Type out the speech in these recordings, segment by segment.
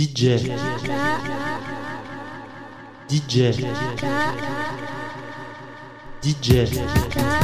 DJ DJ DJ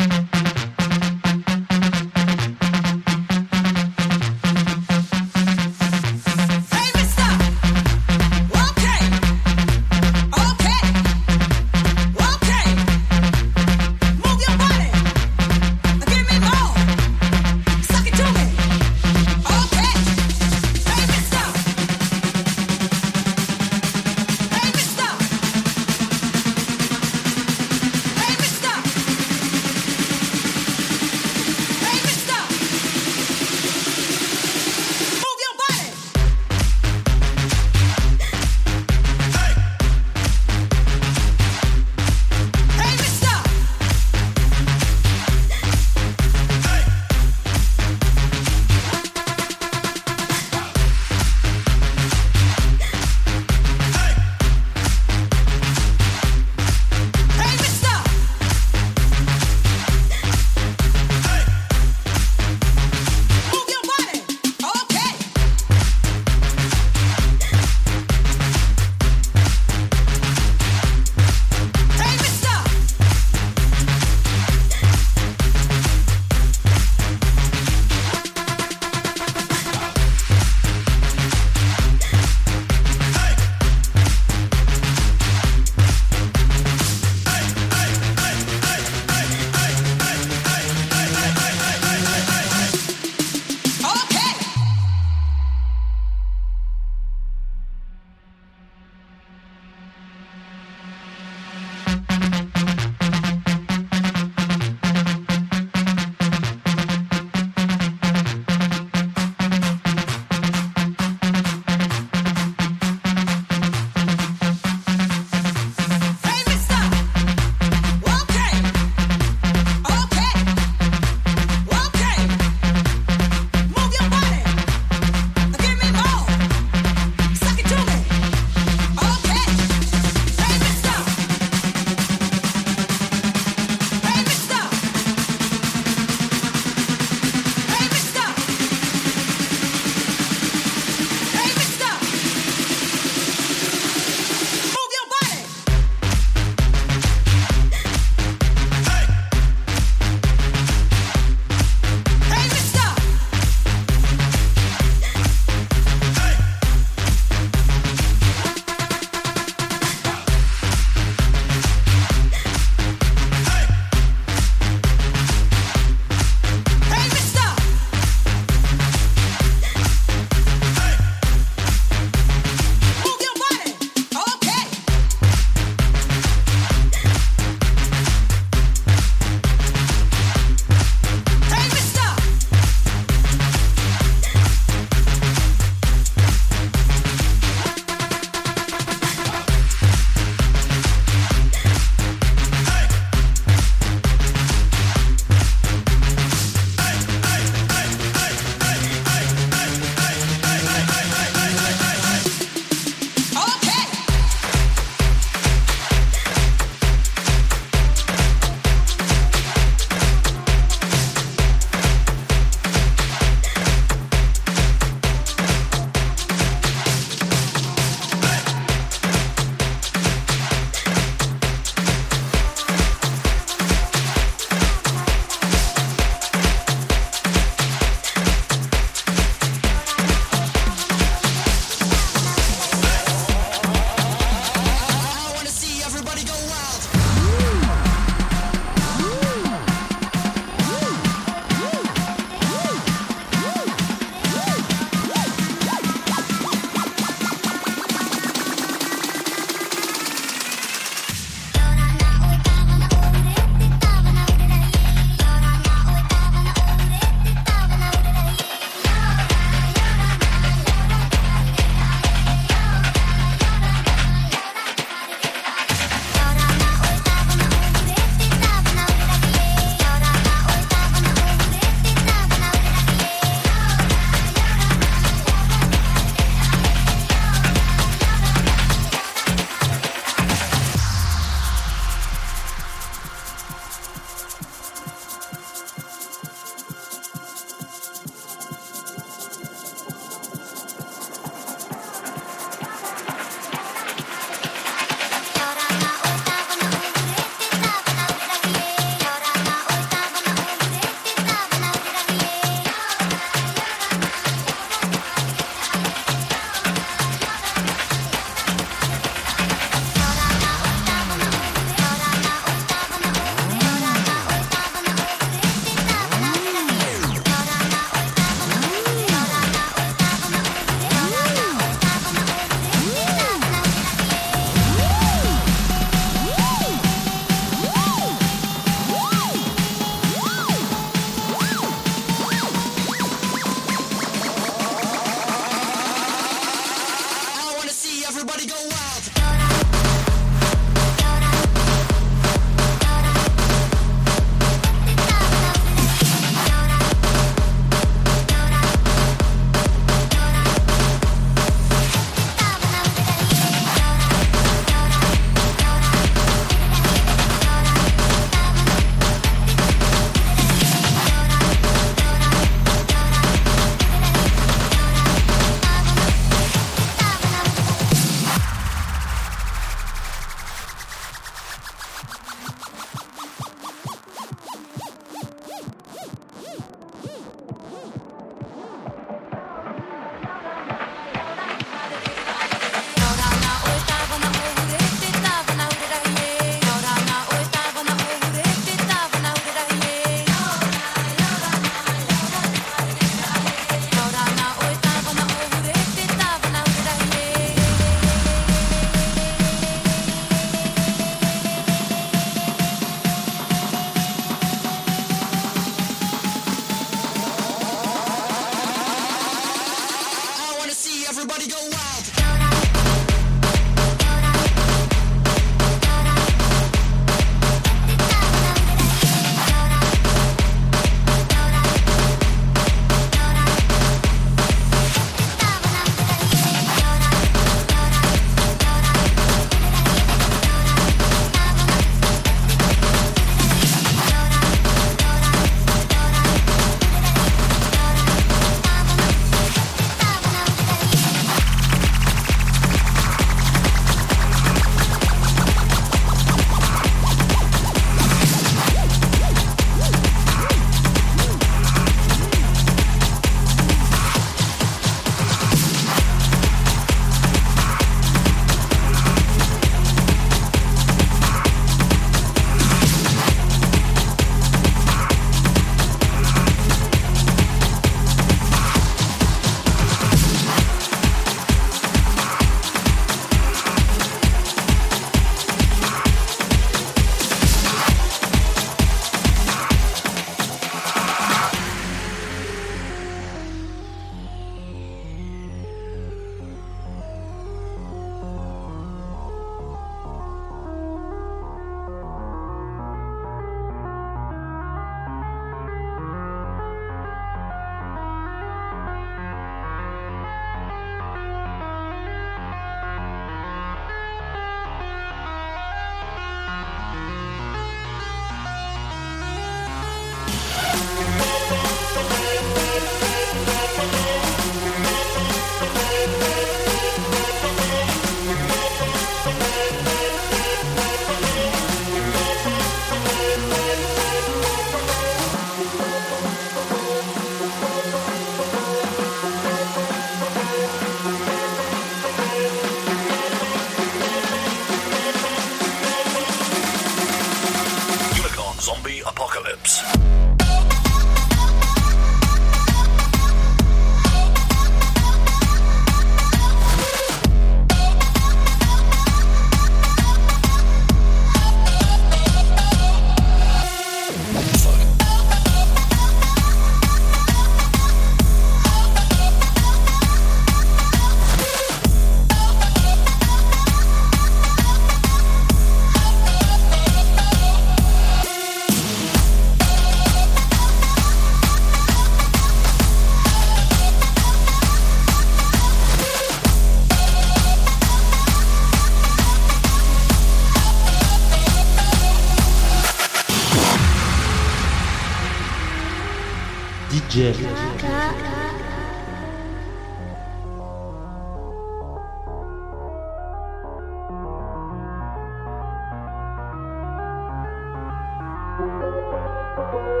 like